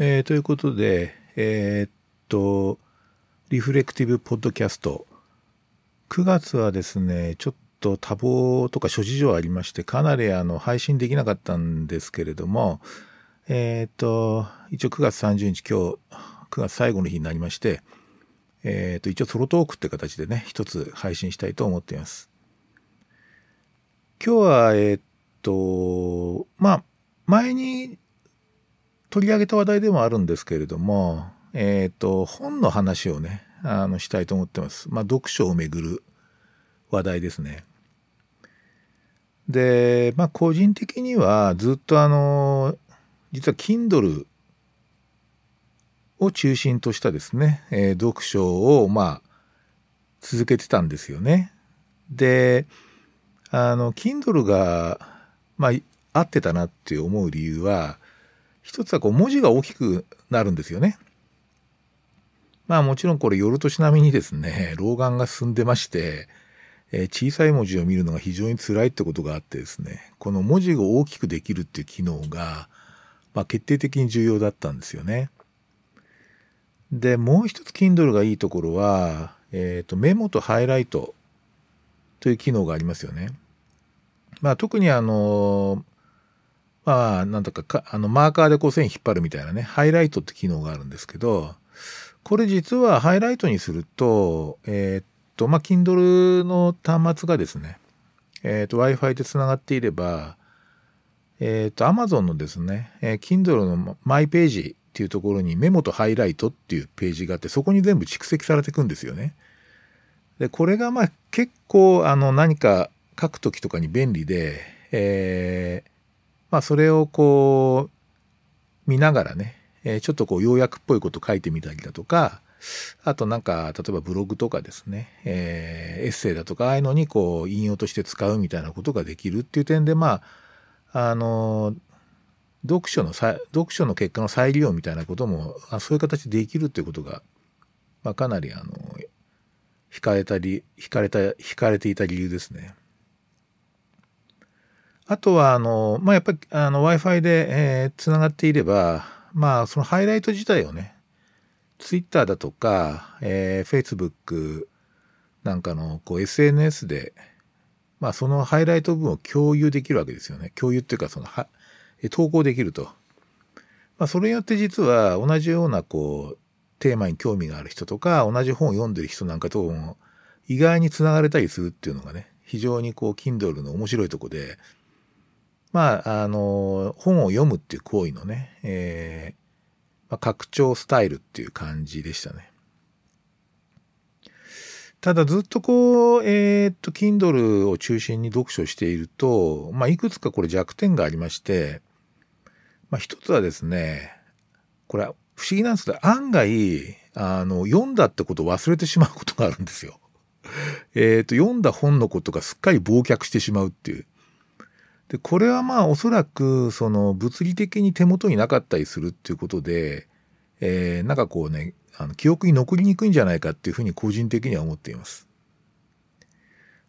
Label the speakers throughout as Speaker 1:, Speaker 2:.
Speaker 1: えー、ということで、えー、っと、リフレクティブポッドキャスト。9月はですね、ちょっと多忙とか諸事情ありまして、かなりあの配信できなかったんですけれども、えー、っと、一応9月30日、今日、9月最後の日になりまして、え、っと、一応ソロトークって形でね、一つ配信したいと思っています。今日は、え、っと、まあ、前に取り上げた話題でもあるんですけれども、えっ、ー、と、本の話をね、あの、したいと思ってます。まあ、読書をめぐる話題ですね。で、まあ、個人的にはずっとあの、実は Kindle を中心としたですね、えー、読書を、まあ、続けてたんですよね。で、あの、Kindle が、まあ、合ってたなって思う理由は、一つはこう文字が大きくなるんですよね。まあもちろんこれ夜年並みにですね、老眼が進んでまして、えー、小さい文字を見るのが非常に辛いってことがあってですね、この文字が大きくできるっていう機能が、まあ、決定的に重要だったんですよね。で、もう一つ Kindle がいいところは、えっ、ー、と、メモとハイライトという機能がありますよね。まあ特にあの、まあ、なんだかか、あの、マーカーでこう線引っ張るみたいなね、ハイライトって機能があるんですけど、これ実はハイライトにすると、えー、っと、まあ、Kindle の端末がですね、えー、っと、Wi-Fi で繋がっていれば、えー、っと、Amazon のですね、えー、Kindle のマイページっていうところにメモとハイライトっていうページがあって、そこに全部蓄積されていくんですよね。で、これがまあ結構あの何か書くときとかに便利で、えー、まあそれをこう見ながらね、えー、ちょっとこう要約っぽいこと書いてみたりだとか、あとなんか、例えばブログとかですね、えー、エッセイだとか、ああいうのにこう引用として使うみたいなことができるっていう点で、まあ、あの、読書の、読書の結果の再利用みたいなことも、あそういう形でできるっていうことが、まあ、かなりあの、惹かれたり、惹かれた、惹かれていた理由ですね。あとは、あの、まあ、やっぱり、あの、Wi-Fi で、えー、つながっていれば、まあ、そのハイライト自体をね、Twitter だとか、えー、Facebook なんかの、こう、SNS で、まあ、そのハイライト部分を共有できるわけですよね。共有っていうか、その、は、投稿できると。まあ、それによって実は同じような、こう、テーマに興味がある人とか、同じ本を読んでる人なんかとも、意外につながれたりするっていうのがね、非常にこう、Kindle の面白いとこで、まあ、あの、本を読むっていう行為のね、えー、まあ、拡張スタイルっていう感じでしたね。ただずっとこう、えー、っと、Kindle を中心に読書していると、まあ、いくつかこれ弱点がありまして、まあ、一つはですね、これ不思議なんですけど、案外、あの、読んだってことを忘れてしまうことがあるんですよ。えっと、読んだ本のことがすっかり忘却してしまうっていう。で、これはまあおそらくその物理的に手元になかったりするっていうことで、えー、なんかこうね、あの記憶に残りにくいんじゃないかっていうふうに個人的には思っています。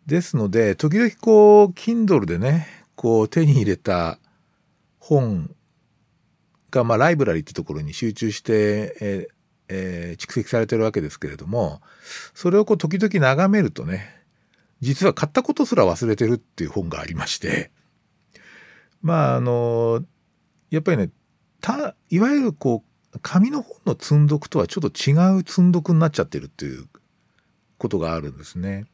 Speaker 1: ですので、時々こう、Kindle でね、こう手に入れた本が、まあライブラリってところに集中して、えーえー、蓄積されてるわけですけれども、それをこう時々眺めるとね、実は買ったことすら忘れてるっていう本がありまして、まあ、あの、やっぱりね、た、いわゆるこう、紙の本の積んどくとはちょっと違う積んどくになっちゃってるっていうことがあるんですね。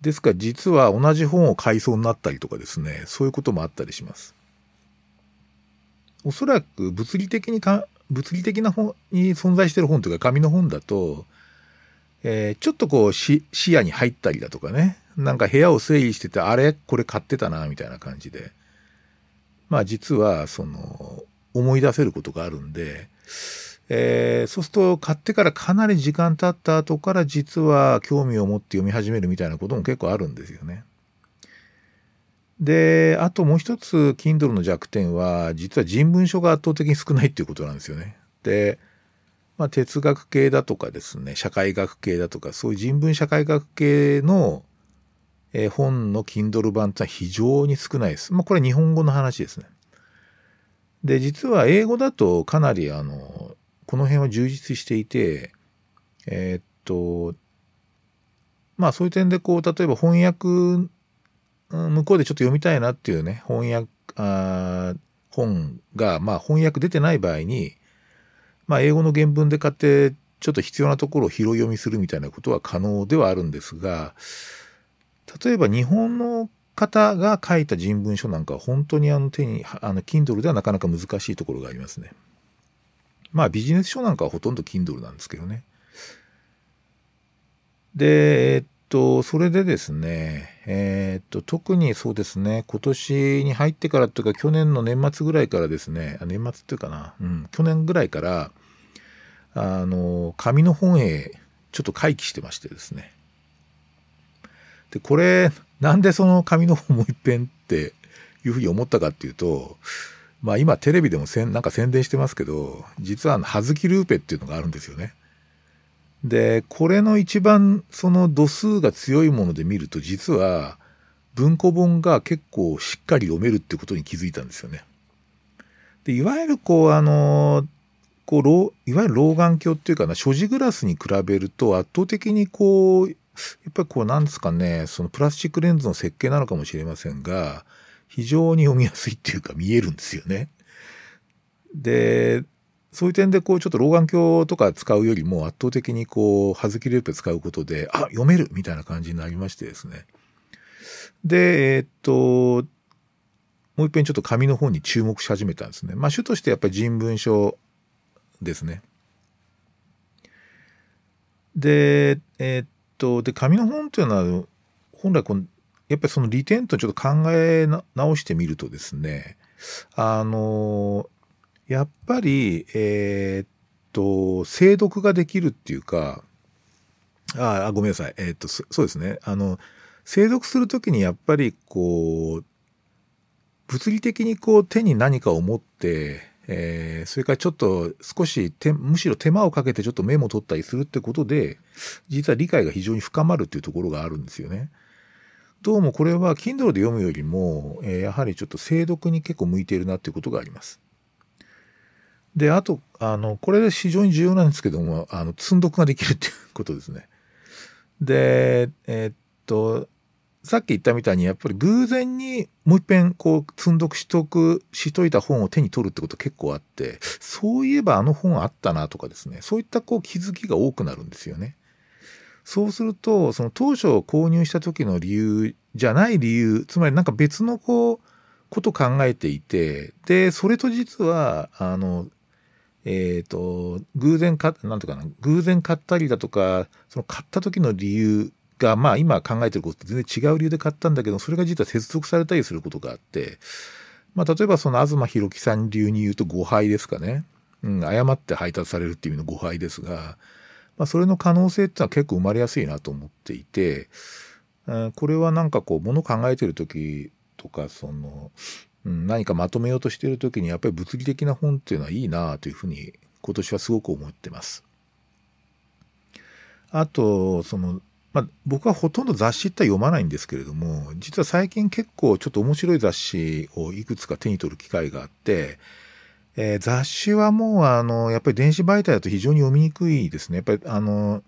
Speaker 1: ですから実は同じ本を買いそうになったりとかですね、そういうこともあったりします。おそらく物理的にか、物理的な本に存在してる本というか紙の本だと、えー、ちょっとこう視野に入ったりだとかね、なんか部屋を整理してて、あれ？これ買ってたな、みたいな感じで。まあ実はその思い出せることがあるんで、えー、そうすると買ってからかなり時間経った後から実は興味を持って読み始めるみたいなことも結構あるんですよね。で、あともう一つ Kindle の弱点は実は人文書が圧倒的に少ないっていうことなんですよね。で、まあ、哲学系だとかですね、社会学系だとか、そういう人文社会学系のえー、本の Kindle 版ってのは非常に少ないです。まあ、これ日本語の話ですね。で、実は英語だとかなりあの、この辺は充実していて、えー、っと、まあそういう点でこう、例えば翻訳、向こうでちょっと読みたいなっていうね、翻訳、あ本が、まあ翻訳出てない場合に、まあ英語の原文で買って、ちょっと必要なところを拾い読みするみたいなことは可能ではあるんですが、例えば日本の方が書いた人文書なんかは本当にあの手に、あの、Kindle ではなかなか難しいところがありますね。まあビジネス書なんかはほとんど Kindle なんですけどね。で、えっと、それでですね、えっと、特にそうですね、今年に入ってからというか、去年の年末ぐらいからですね、年末っていうかな、うん、去年ぐらいから、あの、紙の本へちょっと回帰してましてですね。で、これ、なんでその紙の本もう一遍っていうふうに思ったかっていうと、まあ今テレビでもせんなんか宣伝してますけど、実はあの葉月ルーペっていうのがあるんですよね。で、これの一番その度数が強いもので見ると、実は文庫本が結構しっかり読めるってことに気づいたんですよね。で、いわゆるこう、あの、こう、いわゆる老眼鏡っていうかな、所持グラスに比べると圧倒的にこう、やっぱりこう、なんですかね、そのプラスチックレンズの設計なのかもしれませんが、非常に読みやすいっていうか見えるんですよね。で、そういう点でこうちょっと老眼鏡とか使うよりも圧倒的にこう、葉月レープ使うことで、あ、読めるみたいな感じになりましてですね。で、えー、っと、もう一遍ちょっと紙の方に注目し始めたんですね。まあ主としてやっぱり人文書ですね。で、えー、っと、で、紙の本っていうのは、本来この、やっぱりその利点とちょっと考え直してみるとですね、あの、やっぱり、えー、っと、精読ができるっていうか、ああ、ごめんなさい。えー、っと、そうですね。あの、精読するときにやっぱりこう、物理的にこう手に何かを持って、えー、それからちょっと少しむしろ手間をかけてちょっとメモ取ったりするってことで、実は理解が非常に深まるっていうところがあるんですよね。どうもこれは Kindle で読むよりも、えー、やはりちょっと精読に結構向いているなっていうことがあります。で、あと、あの、これで非常に重要なんですけども、あの、積んどくができるっていうことですね。で、えー、っと、さっき言ったみたいに、やっぱり偶然にもう一遍、こう、積んどくしとく、しといた本を手に取るってこと結構あって、そういえばあの本あったなとかですね、そういったこう気づきが多くなるんですよね。そうすると、その当初購入した時の理由じゃない理由、つまりなんか別のこう、こと考えていて、で、それと実は、あの、えっ、ー、と、偶然か、なんとかな、偶然買ったりだとか、その買った時の理由が、まあ今考えてることと全然違う理由で買ったんだけど、それが実は接続されたりすることがあって、まあ例えばその東博樹さん流に言うと誤配ですかね。うん、誤って配達されるっていう意味の誤配ですが、まあそれの可能性ってのは結構生まれやすいなと思っていて、これはなんかこう、もの考えてる時とか、その、うん、何かまとめようとしてる時にやっぱり物理的な本っていうのはいいなというふうに今年はすごく思ってます。あと、その、まあ、僕はほとんど雑誌って読まないんですけれども、実は最近結構ちょっと面白い雑誌をいくつか手に取る機会があって、えー、雑誌はもうあの、やっぱり電子媒体だと非常に読みにくいですね。やっぱりあの、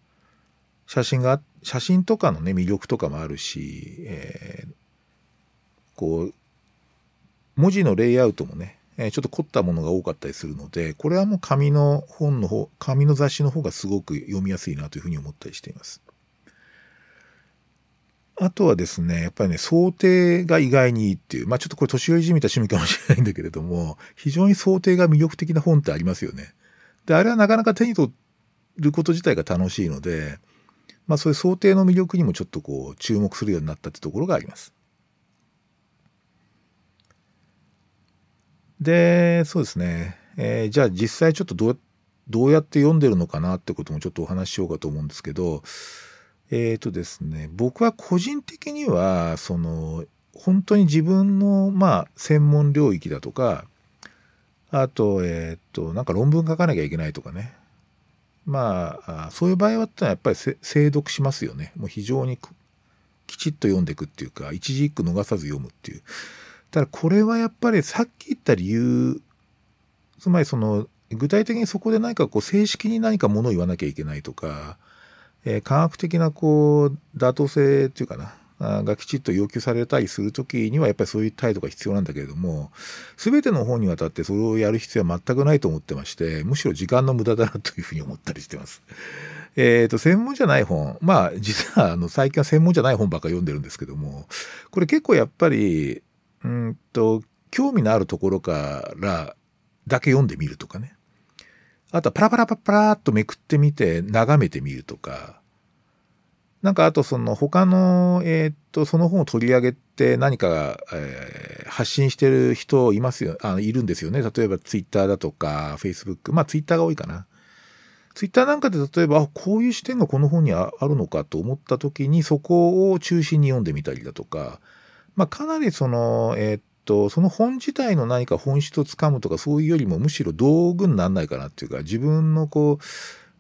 Speaker 1: 写真が、写真とかのね、魅力とかもあるし、えー、こう、文字のレイアウトもね、えちょっと凝ったものが多かったりするので、これはもう紙の本の方、紙の雑誌の方がすごく読みやすいなというふうに思ったりしています。あとはですね、やっぱりね、想定が意外にいいっていう、まあちょっとこれ年寄りじみた趣味かもしれないんだけれども、非常に想定が魅力的な本ってありますよね。で、あれはなかなか手に取ること自体が楽しいので、まあそういう想定の魅力にもちょっとこう注目するようになったってところがあります。で、そうですね。えー、じゃあ実際ちょっとどうどうやって読んでるのかなってこともちょっとお話ししようかと思うんですけど、えっ、ー、とですね、僕は個人的には、その、本当に自分の、まあ、専門領域だとか、あと、えっ、ー、と、なんか論文書かなきゃいけないとかね。まあ、そういう場合はやっぱり精読しますよね。もう非常にきちっと読んでいくっていうか、一字一句逃さず読むっていう。ただこれはやっぱりさっき言った理由つまりその具体的にそこで何かこう正式に何かものを言わなきゃいけないとか、えー、科学的なこう妥当性っていうかながきちっと要求されたりする時にはやっぱりそういう態度が必要なんだけれども全ての方にわたってそれをやる必要は全くないと思ってましてむしろ時間の無駄だなというふうに思ったりしてます。えっ、ー、と専門じゃない本まあ実はあの最近は専門じゃない本ばっか読んでるんですけどもこれ結構やっぱりうんと興味のあるところからだけ読んでみるとかねあとはパラパラパラパラっとめくってみて眺めてみるとかなんかあとその他の、えー、っと、その本を取り上げて何か、えー、発信してる人いますよ、あいるんですよね。例えばツイッターだとか、フェイスブック。まあツイッターが多いかな。ツイッターなんかで例えば、あ、こういう視点がこの本にあるのかと思った時にそこを中心に読んでみたりだとか、まあかなりその、えー、っと、その本自体の何か本質をつかむとかそういうよりもむしろ道具にならないかなっていうか、自分のこう、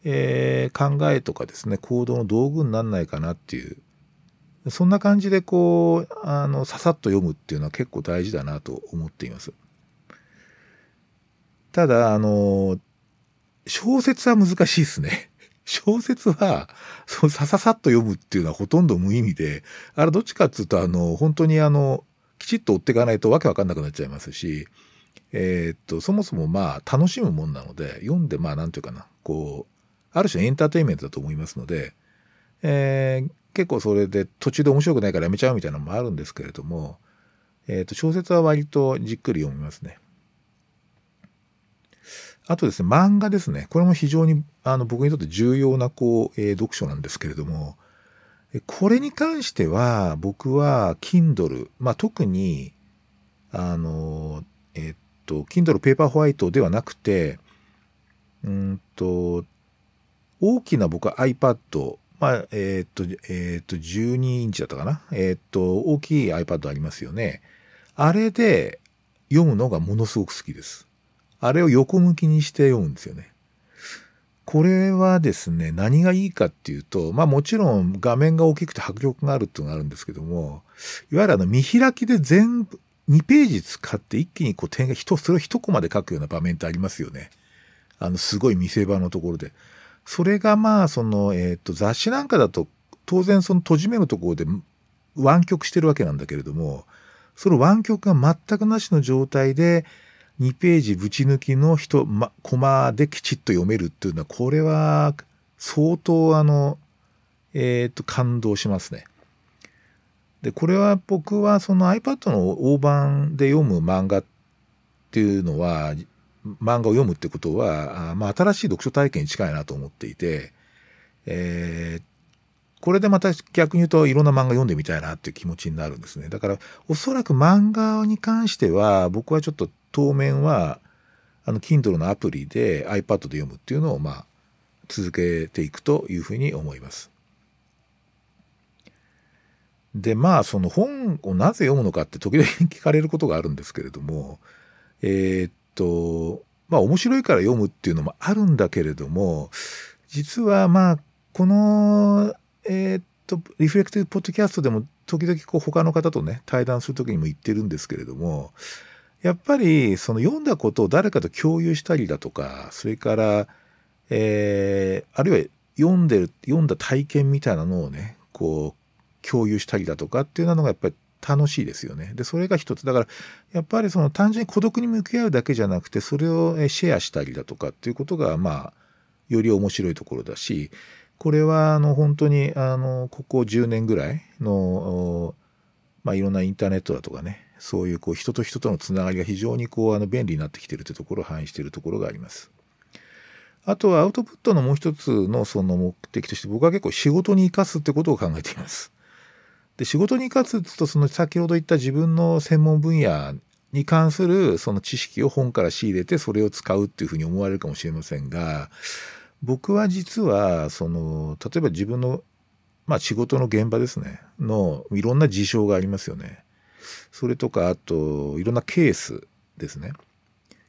Speaker 1: えー、考えとかですね行動の道具になんないかなっていうそんな感じでこうあのささっと読むっていうのは結構大事だなと思っています。ただあの小説は難しいですね。小説は、そう、さささっと読むっていうのはほとんど無意味で、あれどっちかっつうと、あの、本当にあの、きちっと追っていかないとわけわかんなくなっちゃいますし、えー、っと、そもそもまあ、楽しむもんなので、読んでまあ、なんていうかな、こう、ある種のエンターテインメントだと思いますので、えー、結構それで途中で面白くないからやめちゃうみたいなのもあるんですけれども、えー、と小説は割とじっくり読みますね。あとですね、漫画ですね。これも非常にあの僕にとって重要なこう、えー、読書なんですけれども、これに関しては僕は Kindle、まあ、特にあの、えっと、Kindle ペーパーホワイトではなくて、うんと、大きな僕は iPad、まあ、えっ、と、えっ、と、12インチだったかな？えっ、と、大きい iPad ありますよね。あれで読むのがものすごく好きです。あれを横向きにして読むんですよね。これはですね、何がいいかっていうと、まあもちろん画面が大きくて迫力があるっていうのがあるんですけども、いわゆるあの見開きで全部、2ページ使って一気にこう点が人、それを一コマで書くような場面ってありますよね。あの、すごい見せ場のところで。それがまあその、えー、と雑誌なんかだと当然その閉じ目のところで湾曲してるわけなんだけれどもその湾曲が全くなしの状態で2ページぶち抜きの人、ま、コマできちっと読めるっていうのはこれは相当あのえっ、と感動しますね。でこれは僕はその iPad の大判で読む漫画っていうのは漫画を読むってことは、まあ、新しい読書体験に近いなと思っていて、えー、これでまた逆に言うといろんな漫画読んでみたいなっていう気持ちになるんですね。だからおそらく漫画に関しては僕はちょっと当面はあの Kindle のアプリで iPad で読むっていうのをまあ続けていくというふうに思います。でまあその本をなぜ読むのかって時々聞かれることがあるんですけれどもえー、っと、まあ面白いから読むっていうのもあるんだけれども、実はまあ、この、えー、っと、リフレクティブポッドキャストでも時々こう他の方とね、対談する時にも言ってるんですけれども、やっぱりその読んだことを誰かと共有したりだとか、それから、えー、あるいは読んでる、読んだ体験みたいなのをね、こう、共有したりだとかっていうのがやっぱり楽しいですよね。で、それが一つ。だから、やっぱりその単純に孤独に向き合うだけじゃなくて、それをシェアしたりだとかっていうことが、まあ、より面白いところだし、これは、あの、本当に、あの、ここ10年ぐらいの、まあ、いろんなインターネットだとかね、そういうこう人と人とのつながりが非常にこうあの便利になってきてるというところを反映しているところがあります。あとはアウトプットのもう一つのその目的として僕は結構仕事に生かすってことを考えています。で仕事に活かすとその先ほど言った自分の専門分野に関するその知識を本から仕入れてそれを使うっていうふうに思われるかもしれませんが僕は実はその例えば自分のまあ仕事の現場ですねのいろんな事象がありますよね。それとかあといろんなケースですね。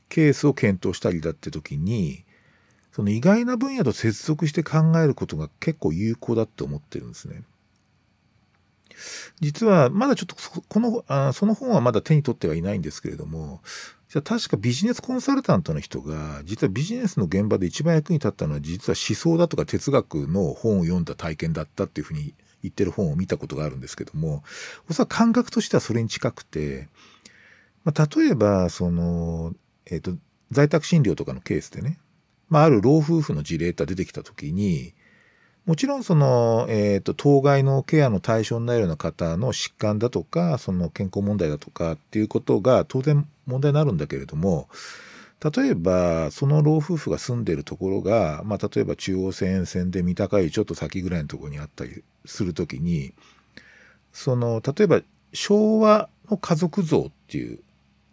Speaker 1: ケースを検討したりだって時にその意外な分野と接続して考えることが結構有効だって思ってるんですね。実はまだちょっとこのあその本はまだ手に取ってはいないんですけれどもじゃ確かビジネスコンサルタントの人が実はビジネスの現場で一番役に立ったのは実は思想だとか哲学の本を読んだ体験だったっていうふうに言ってる本を見たことがあるんですけどもおそらく感覚としてはそれに近くて、まあ、例えばその、えっ、ー、と在宅診療とかのケースでね、まあ、ある老夫婦の事例が出てきた時にもちろんその、えっ、ー、と、当該のケアの対象になるような方の疾患だとか、その健康問題だとかっていうことが当然問題になるんだけれども、例えば、その老夫婦が住んでるところが、まあ、例えば中央線線で三鷹よりちょっと先ぐらいのところにあったりするときに、その、例えば、昭和の家族像っていう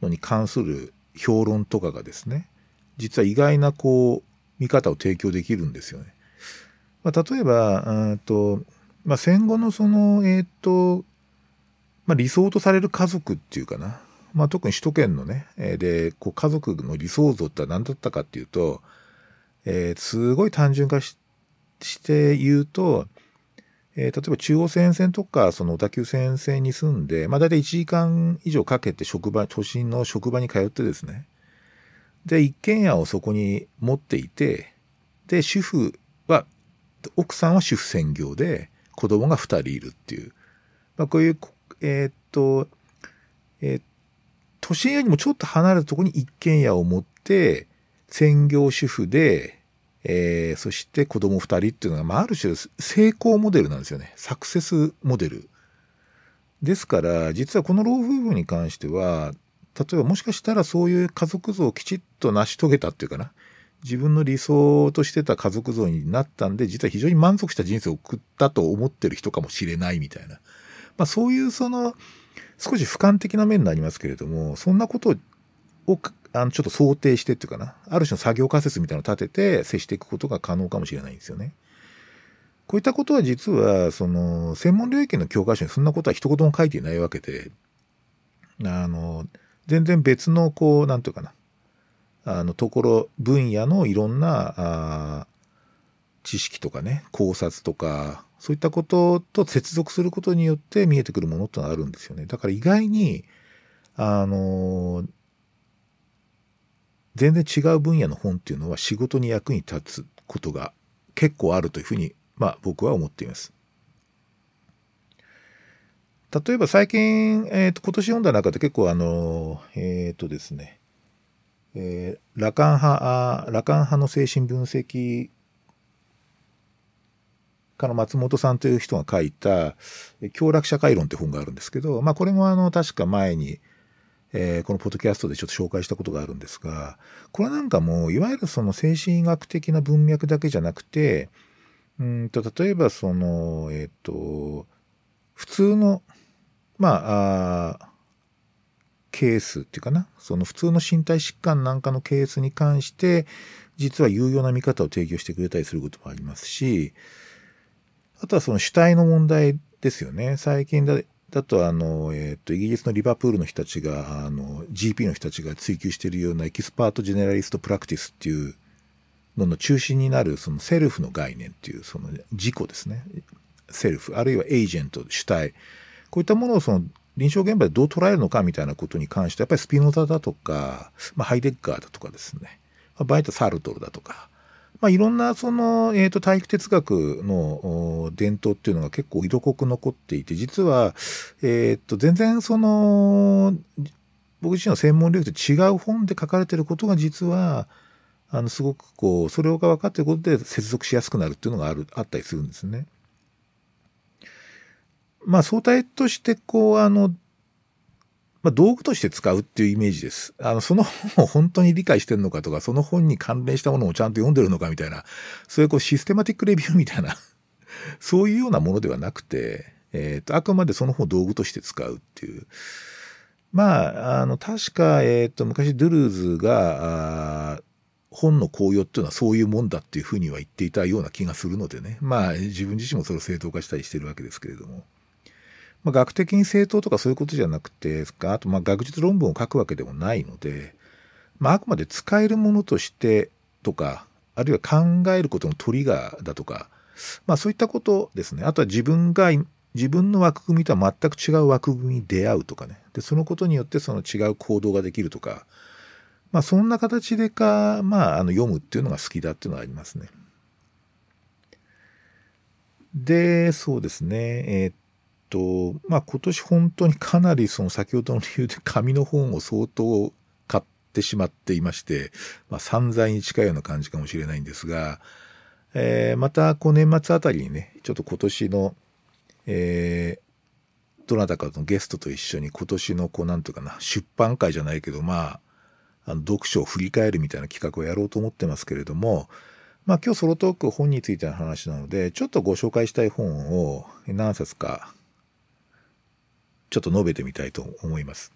Speaker 1: のに関する評論とかがですね、実は意外なこう、見方を提供できるんですよね。まあ、例えば、とまあ、戦後のその、えっ、ー、と、まあ、理想とされる家族っていうかな。まあ、特に首都圏のね、で、こう家族の理想像って何だったかっていうと、えー、すごい単純化して言うと、えー、例えば中央線線とか、その小田急線線に住んで、まあ大体1時間以上かけて職場、都心の職場に通ってですね。で、一軒家をそこに持っていて、で、主婦奥さんは主婦専業で子供が2人いるっていう、まあ、こういう、えー、っと、えー、都心よりもちょっと離れたところに一軒家を持って専業主婦で、えー、そして子供2人っていうのが、まあ、ある種成功モデルなんですよね。サクセスモデル。ですから実はこの老夫婦に関しては例えばもしかしたらそういう家族像をきちっと成し遂げたっていうかな。自分の理想としてた家族像になったんで、実は非常に満足した人生を送ったと思ってる人かもしれないみたいな。まあそういうその、少し俯瞰的な面になりますけれども、そんなことを、あの、ちょっと想定してっていうかな、ある種の作業仮説みたいなのを立てて接していくことが可能かもしれないんですよね。こういったことは実は、その、専門領域の教科書にそんなことは一言も書いていないわけで、あの、全然別の、こう、なんていうかな、あのところ分野のいろんなあ知識とかね考察とかそういったことと接続することによって見えてくるものってのがあるんですよね。だから意外にあの全然違う分野の本っていうのは仕事に役に立つことが結構あるというふうに、まあ、僕は思っています。例えば最近、えーと、今年読んだ中で結構あのえっ、ー、とですねえー、ラカン派、ラカン派の精神分析家の松本さんという人が書いた「強楽社会論」って本があるんですけど、まあ、これもあの確か前に、えー、このポッドキャストでちょっと紹介したことがあるんですがこれなんかもういわゆるその精神医学的な文脈だけじゃなくてうんと例えばそのえっ、ー、と普通のまああケースっていうかな、その普通の身体疾患なんかのケースに関して、実は有用な見方を提供してくれたりすることもありますし、あとはその主体の問題ですよね。最近だだと、あの、えっ、ー、と、イギリスのリバプールの人たちが、あの、GP の人たちが追求しているような expert generalist practice っていうのの中心になる、そのセルフの概念っていう、その自己ですね。セルフ、あるいはエージェント、主体。こういったものをその臨床現場でどう捉えるのかみたいなことに関してやっぱりスピノザだとか、まあ、ハイデッガーだとかですね、まあ、場合とサルトルだとか、まあ、いろんなその、えーと、体育哲学の伝統っていうのが結構色濃く残っていて実は、えーと、全然その僕自身の専門領域と違う本で書かれてることが実はあのすごくこうそれが分かっていることで接続しやすくなるっていうのがあるあったりするんですね。まあ相対としてこうあの、まあ、道具として使うっていうイメージです。あのその本を本当に理解してるのかとかその本に関連したものをちゃんと読んでるのかみたいなそういうこうシステマティックレビューみたいな そういうようなものではなくて、えーと、あくまでその本を道具として使うっていう。まあ、あの、確か、えっ、ー、と、昔、ドゥルーズが、本の効用っていうのはそういうもんだっていうふうには言っていたような気がするのでね。まあ、自分自身もそれを正当化したりしてるわけですけれども。まあ、学的に正当とかそういうことじゃなくて、あとまあ学術論文を書くわけでもないので、まあ、あくまで使えるものとしてとか、あるいは考えることのトリガーだとか、まあそういったことですね。あとは自分が、自分の枠組みとは全く違う枠組みに出会うとかね。で、そのことによってその違う行動ができるとか、まあそんな形でか、まああの読むっていうのが好きだっていうのはありますね。で、そうですね。えー、っと、まあ今年本当にかなりその先ほどの理由で紙の本を相当買ってしまっていまして、まあ散財に近いような感じかもしれないんですが、えー、またこう年末あたりにね、ちょっと今年の、えー、どなたかのゲストと一緒に今年のこうなんていうかな、出版会じゃないけど、まあ、あの読書を振り返るみたいな企画をやろうと思ってますけれども、まあ今日ソロトーク本についての話なので、ちょっとご紹介したい本を何冊かちょっと述べてみたいと思います。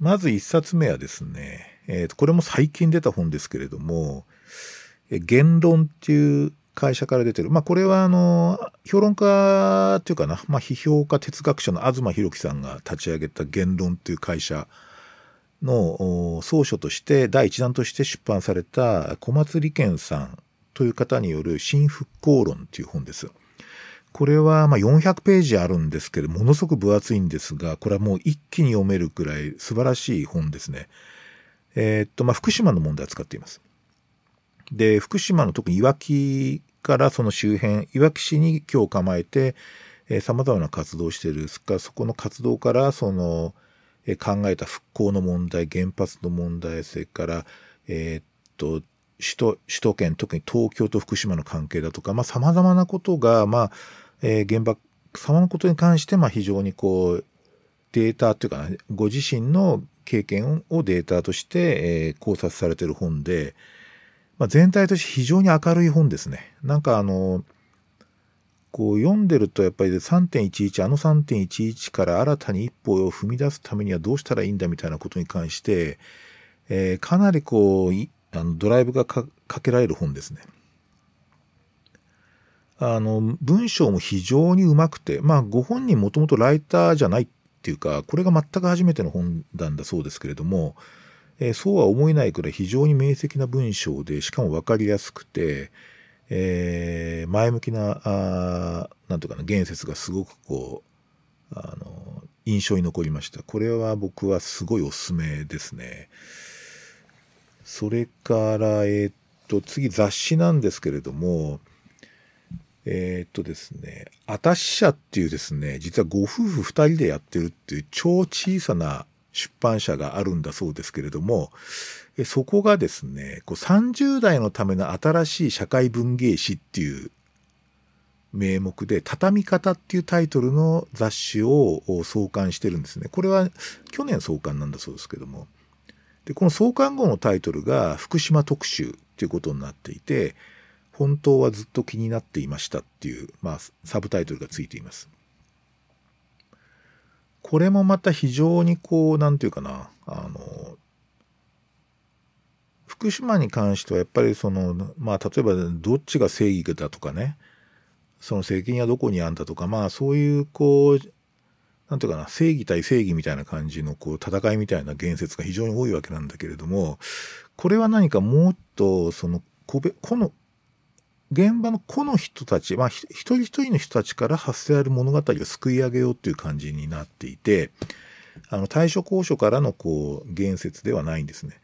Speaker 1: まず一冊目はですね、えー、とこれも最近出た本ですけれども、言論っていう会社から出てる。まあこれはあの、評論家っていうかな、まあ批評家哲学者の東博樹さんが立ち上げた言論っていう会社の総書として第一弾として出版された小松利賢さんという方による新復興論っていう本です。これはま400ページあるんですけど、ものすごく分厚いんですが、これはもう一気に読めるくらい素晴らしい本ですね。えー、っと、まあ、福島の問題を使っています。で、福島の特にいわきからその周辺、いわき市に今日構えて、えー、様々な活動をしている。そこの活動から、その、えー、考えた復興の問題、原発の問題、それから、えー、っと、首都、首都圏、特に東京と福島の関係だとか、まあ、様々なことが、まあ、えー、原爆様のことに関して、まあ、非常にこう、データっていうか、ご自身の経験をデータとして、えー、考察されている本で、まあ、全体として非常に明るい本ですね。なんかあの、こう読んでるとやっぱり3.11、あの3.11から新たに一歩を踏み出すためにはどうしたらいいんだみたいなことに関して、えー、かなりこう、あのドライブがかけられる本ですね。あの、文章も非常にうまくて、まあ、ご本人もともとライターじゃないっていうか、これが全く初めての本なんだそうですけれども、えー、そうは思えないくらい非常に明晰な文章で、しかも分かりやすくて、えー、前向きな、あなんとかな、言説がすごくこう、あの、印象に残りました。これは僕はすごいおすすめですね。それから、えー、っと、次雑誌なんですけれども、えー、っとですね、あたし社っていうですね、実はご夫婦二人でやってるっていう超小さな出版社があるんだそうですけれども、そこがですね、こう30代のための新しい社会文芸誌っていう名目で、畳み方っていうタイトルの雑誌を創刊してるんですね。これは去年創刊なんだそうですけども。で、この創刊後のタイトルが福島特集っていうことになっていて、本当はずっと気になっていましたっていう、まあ、サブタイトルがついています。これもまた非常にこう、なんていうかな、あの、福島に関してはやっぱりその、まあ、例えばどっちが正義だとかね、その責任はどこにあんだとか、まあ、そういう、こう、なんていうかな、正義対正義みたいな感じの、こう、戦いみたいな言説が非常に多いわけなんだけれども、これは何かもっと、その、個別、この、現場の個の人たち、まあ、一人一人の人たちから発せられる物語を救い上げようっていう感じになっていて、あの、対処交渉からのこう、言説ではないんですね。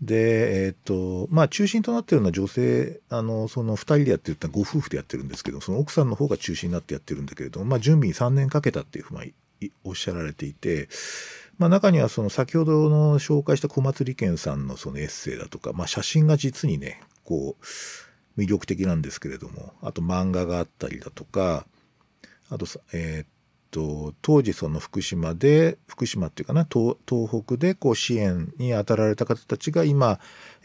Speaker 1: で、えっ、と、まあ、中心となっているのは女性、あの、その二人でやってるってご夫婦でやってるんですけど、その奥さんの方が中心になってやってるんだけれども、まあ、準備に3年かけたっていうふうにおっしゃられていて、まあ、中にはその先ほどの紹介した小松利賢さんのそのエッセイだとか、まあ、写真が実にね、こう、魅力的なんですけれども、あと漫画があったりだとか、あと、えー、っと、当時その福島で、福島っていうかな、東北でこう支援に当たられた方たちが今、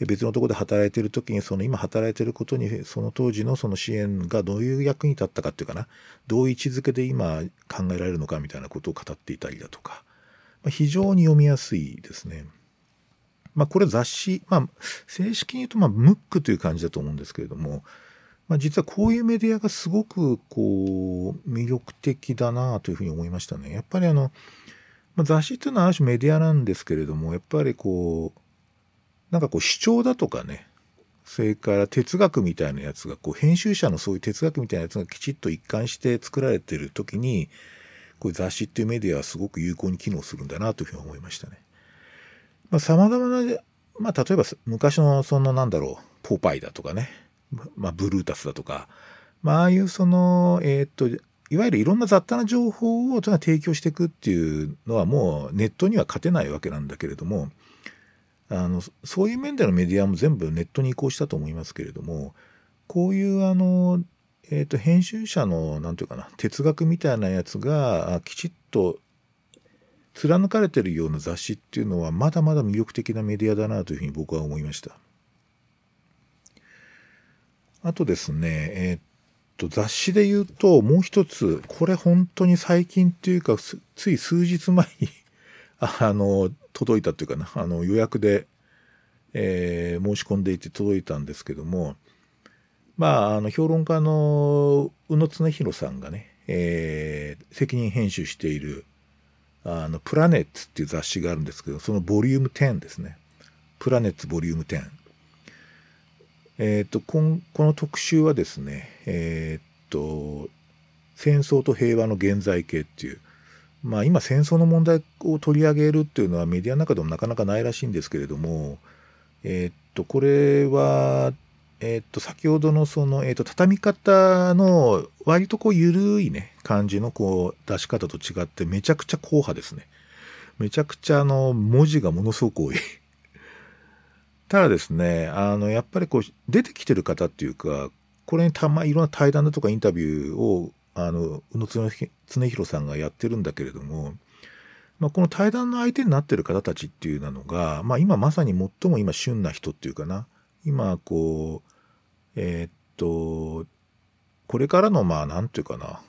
Speaker 1: 別のところで働いてる時に、その今働いてることに、その当時のその支援がどういう役に立ったかっていうかな、どういう位置づけで今考えられるのかみたいなことを語っていたりだとか、まあ、非常に読みやすいですね。まあこれ雑誌、まあ正式に言うとまあムックという感じだと思うんですけれども、まあ実はこういうメディアがすごくこう魅力的だなというふうに思いましたね。やっぱりあの、まあ、雑誌っていうのはある種メディアなんですけれども、やっぱりこう、なんかこう主張だとかね、それから哲学みたいなやつが、こう編集者のそういう哲学みたいなやつがきちっと一貫して作られてる時に、こういう雑誌っていうメディアはすごく有効に機能するんだなというふうに思いましたね。まあ、様々な、まあ、例えば昔のそのなんだろう、ポパイだとかね、まあ、ブルータスだとか、まあ、ああいうその、えー、っと、いわゆるいろんな雑多な情報を提供していくっていうのはもうネットには勝てないわけなんだけれども、あの、そういう面でのメディアも全部ネットに移行したと思いますけれども、こういうあの、えっ、ー、と、編集者の、なんていうかな、哲学みたいなやつが、きちっと貫かれてるような雑誌っていうのは、まだまだ魅力的なメディアだなというふうに僕は思いました。あとですね、えっ、と、雑誌で言うと、もう一つ、これ本当に最近っていうか、つい数日前に あの、届いたっていうかな、あの予約で、えー、申し込んでいて届いたんですけども、まあ、あの評論家の宇野恒弘さんがね、えー、責任編集しているあのプラネッツっていう雑誌があるんですけど、そのボリューム10ですね。プラネッツボリューム10。えっ、ー、とこん、この特集はですね、えっ、ー、と、戦争と平和の現在形っていう、まあ今戦争の問題を取り上げるっていうのはメディアの中でもなかなかないらしいんですけれども、えー、っと、これは、え、っと、先ほどのその、え、っと、畳み方の割とこう緩いね、感じのこう出し方と違ってめちゃくちゃ硬派ですね。めちゃくちゃあの、文字がものすごく多い。ただですね、あの、やっぱりこう、出てきてる方っていうか、これにたま、いろんな対談だとかインタビューをあの宇野恒弘さんがやってるんだけれども、まあ、この対談の相手になってる方たちっていうのが、まあ、今まさに最も今旬な人っていうかな今こうえー、っとこれからのまあ何て言うかな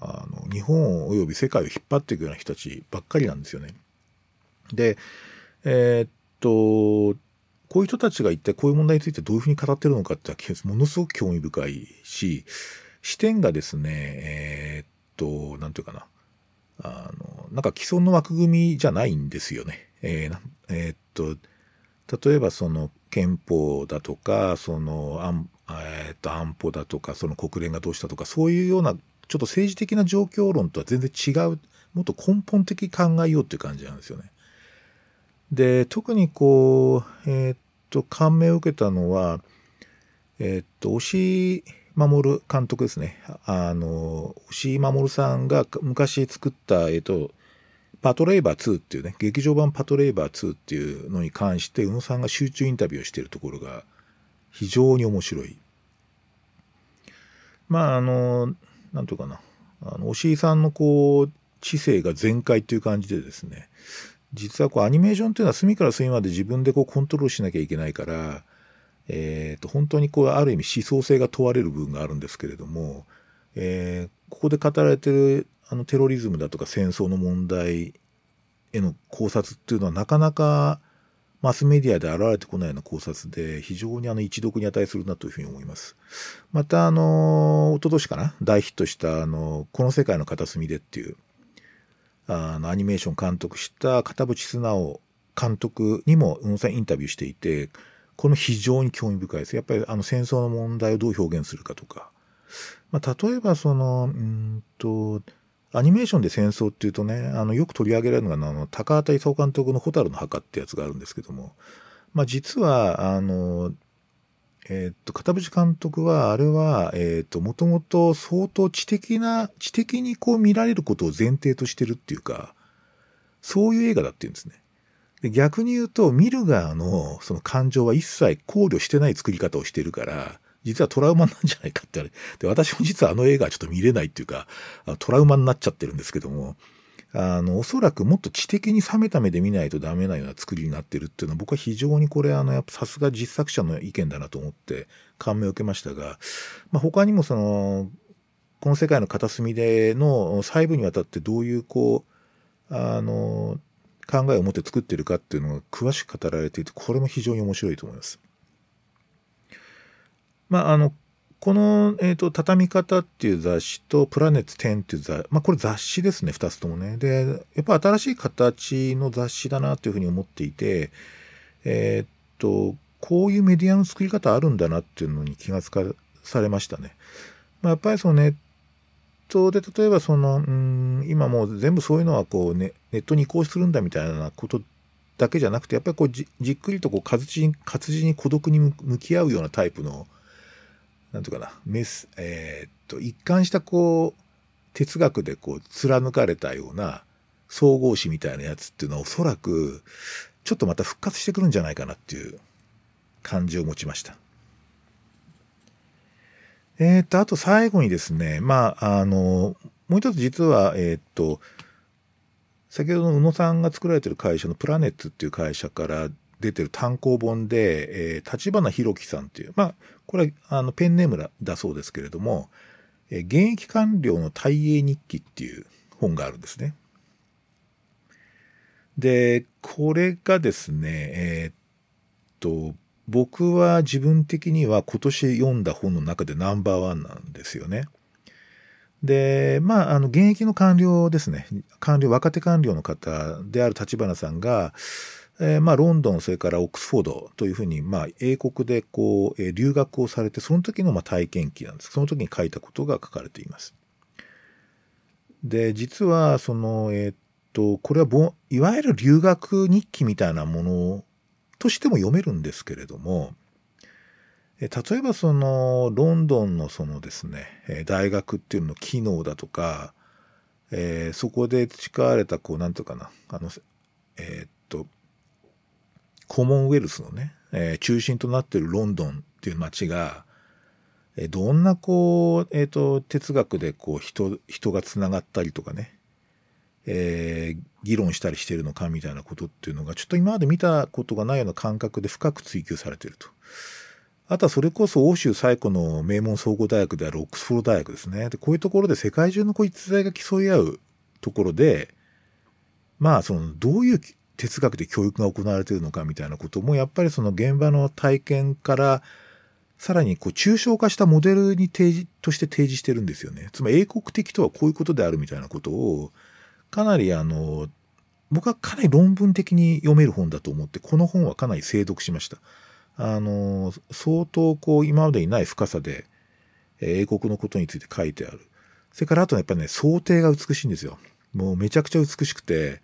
Speaker 1: あの日本および世界を引っ張っていくような人たちばっかりなんですよね。でえー、っとこういう人たちが一体こういう問題についてどういうふうに語ってるのかってものすごく興味深いし視点がですね、えー、っと、なんていうかな。あの、なんか既存の枠組みじゃないんですよね。えー、えー、っと、例えばその憲法だとか、その安,、えー、っと安保だとか、その国連がどうしたとか、そういうようなちょっと政治的な状況論とは全然違う、もっと根本的考えようっていう感じなんですよね。で、特にこう、えー、っと、感銘を受けたのは、えー、っと、推し守監督ですね。あの、押井守さんが昔作った、えっと、パトレイバー2っていうね、劇場版パトレイバー2っていうのに関して、宇野さんが集中インタビューをしているところが非常に面白い。まあ、あの、なんとかな、あの、押井さんのこう、知性が全開っていう感じでですね、実はこうアニメーションっていうのは隅から隅まで自分でこうコントロールしなきゃいけないから、えーと、本当にこうある意味思想性が問われる部分があるんですけれども、えー、ここで語られてるあのテロリズムだとか戦争の問題への考察っていうのはなかなかマスメディアで現れてこないような考察で非常にあの一読に値するなというふうに思います。またあの、一昨年かな大ヒットしたあの、この世界の片隅でっていうあのアニメーション監督した片渕素直監督にも宇野さんインタビューしていて、これも非常に興味深いです。やっぱりあの戦争の問題をどう表現するかとか。まあ、例えばその、うんと、アニメーションで戦争っていうとね、あの、よく取り上げられるのが、あの、高畑勲監督の蛍の墓ってやつがあるんですけども、まあ、実は、あの、えっ、と、片渕監督は、あれは、えっ、と、もともと相当知的な、知的にこう見られることを前提としてるっていうか、そういう映画だっていうんですね。で逆に言うと、見る側のその感情は一切考慮してない作り方をしてるから、実はトラウマなんじゃないかってあれ。で、私も実はあの映画はちょっと見れないっていうか、トラウマになっちゃってるんですけども、あの、おそらくもっと知的に冷めた目で見ないとダメなような作りになってるっていうのは僕は非常にこれあの、やっぱさすが実作者の意見だなと思って感銘を受けましたが、まあ、他にもその、この世界の片隅での細部にわたってどういうこう、あの、考えを持って作ってるかっていうのが詳しく語られていて、これも非常に面白いと思います。まあ、あの、この、えっ、ー、と、畳み方っていう雑誌と、プラネット10っていう雑誌、まあ、これ雑誌ですね、二つともね。で、やっぱ新しい形の雑誌だなというふうに思っていて、えっ、ー、と、こういうメディアの作り方あるんだなっていうのに気がつかされましたね。まあ、やっぱりそのネットで例えばその、うん、今もう全部そういうのはこう、ね、ネットに移行するんだみたいなことだけじゃなくて、やっぱりこうじじっくりとこう活字に、活字に孤独に向き合うようなタイプの、なんていうかな、メス、えー、っと、一貫したこう、哲学でこう、貫かれたような、総合誌みたいなやつっていうのはおそらく、ちょっとまた復活してくるんじゃないかなっていう感じを持ちました。えっ、と、あと最後にですね、まあ、あの、もう一つ実は、えっ、と、先ほどの宇野さんが作られてる会社のプラネッツっていう会社から出てる単行本で、えー、立花弘樹さんっていう、まあ、これはあのペンネームだそうですけれども、え、現役官僚の大英日記っていう本があるんですね。で、これがですね、えー、っと、僕は自分的には今年読んだ本の中でナンバーワンなんですよね。で、まあ、あの、現役の官僚ですね。官僚、若手官僚の方である立花さんが、えー、まあ、ロンドン、それからオックスフォードというふうに、まあ、英国でこう、えー、留学をされて、その時のまあ体験記なんです。その時に書いたことが書かれています。で、実は、その、えー、っと、これはぼ、いわゆる留学日記みたいなものとしても読めるんですけれども、例えばそのロンドンのそのですね大学っていうのの機能だとか、えー、そこで培われたこうなんとかなあのえー、っコモンウェルスのね、えー、中心となっているロンドンっていう街が、えー、どんなこう、えー、っと哲学でこう人人がつながったりとかね、えー、議論したりしてるのかみたいなことっていうのがちょっと今まで見たことがないような感覚で深く追求されてると。あとはそれこそ欧州最古の名門総合大学であるオックスフォード大学ですね。で、こういうところで世界中のこう逸材が競い合うところで、まあ、その、どういう哲学で教育が行われているのかみたいなことも、やっぱりその現場の体験から、さらにこう抽象化したモデルに提示、として提示してるんですよね。つまり英国的とはこういうことであるみたいなことを、かなりあの、僕はかなり論文的に読める本だと思って、この本はかなり精読しました。あの、相当こう今までにない深さで、英国のことについて書いてある。それからあとやっぱりね、想定が美しいんですよ。もうめちゃくちゃ美しくて、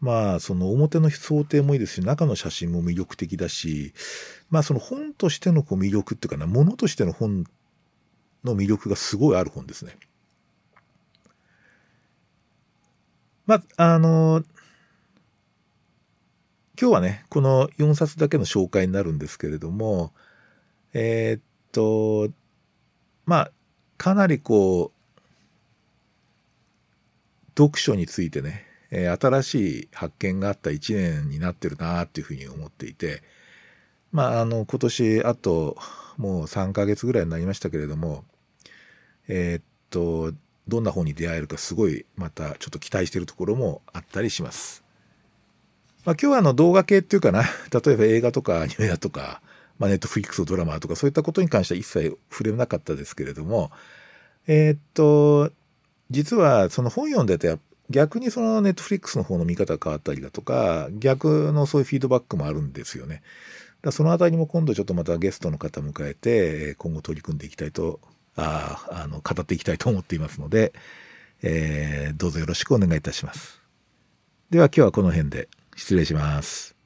Speaker 1: まあその表の想定もいいですし、中の写真も魅力的だし、まあその本としてのこう魅力っていうかな、ものとしての本の魅力がすごいある本ですね。まあ、あの、今日はね、この4冊だけの紹介になるんですけれども、えー、っと、まあ、かなりこう、読書についてね、えー、新しい発見があった1年になってるなっていうふうに思っていて、まあ、あの、今年あともう3ヶ月ぐらいになりましたけれども、えー、っと、どんな本に出会えるかすごいまたちょっと期待してるところもあったりします。まあ、今日はあの動画系っていうかな、例えば映画とかアニメだとか、まあ、ネットフリックスのドラマとかそういったことに関しては一切触れなかったですけれども、えー、っと、実はその本読んでて逆にそのネットフリックスの方の見方が変わったりだとか、逆のそういうフィードバックもあるんですよね。だそのあたりも今度ちょっとまたゲストの方迎えて、今後取り組んでいきたいと、ああの、語っていきたいと思っていますので、えー、どうぞよろしくお願いいたします。では今日はこの辺で。失礼します。